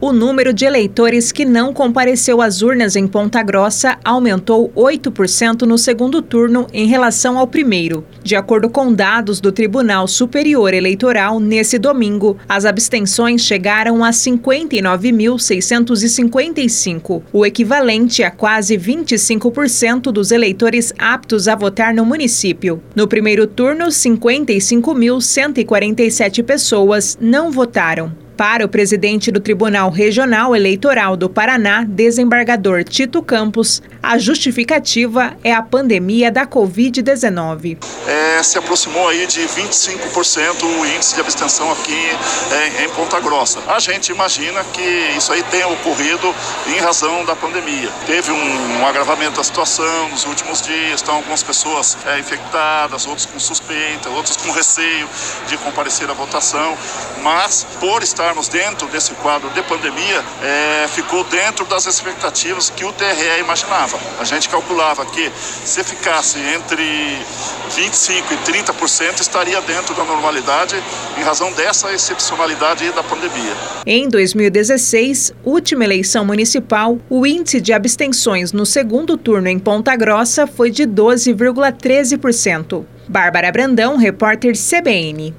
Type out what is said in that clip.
O número de eleitores que não compareceu às urnas em Ponta Grossa aumentou 8% no segundo turno em relação ao primeiro. De acordo com dados do Tribunal Superior Eleitoral, nesse domingo, as abstenções chegaram a 59.655, o equivalente a quase 25% dos eleitores aptos a votar no município. No primeiro turno, 55.147 pessoas não votaram. Para o presidente do Tribunal Regional Eleitoral do Paraná, desembargador Tito Campos, a justificativa é a pandemia da Covid-19. É, se aproximou aí de 25% o índice de abstenção aqui é, em Ponta Grossa. A gente imagina que isso aí tenha ocorrido em razão da pandemia. Teve um, um agravamento da situação nos últimos dias, estão algumas pessoas é, infectadas, outros com suspeita, outros com receio de comparecer à votação, mas por estar estarmos dentro desse quadro de pandemia, é, ficou dentro das expectativas que o TRE imaginava. A gente calculava que se ficasse entre 25% e 30% estaria dentro da normalidade em razão dessa excepcionalidade da pandemia. Em 2016, última eleição municipal, o índice de abstenções no segundo turno em Ponta Grossa foi de 12,13%. Bárbara Brandão, repórter CBN.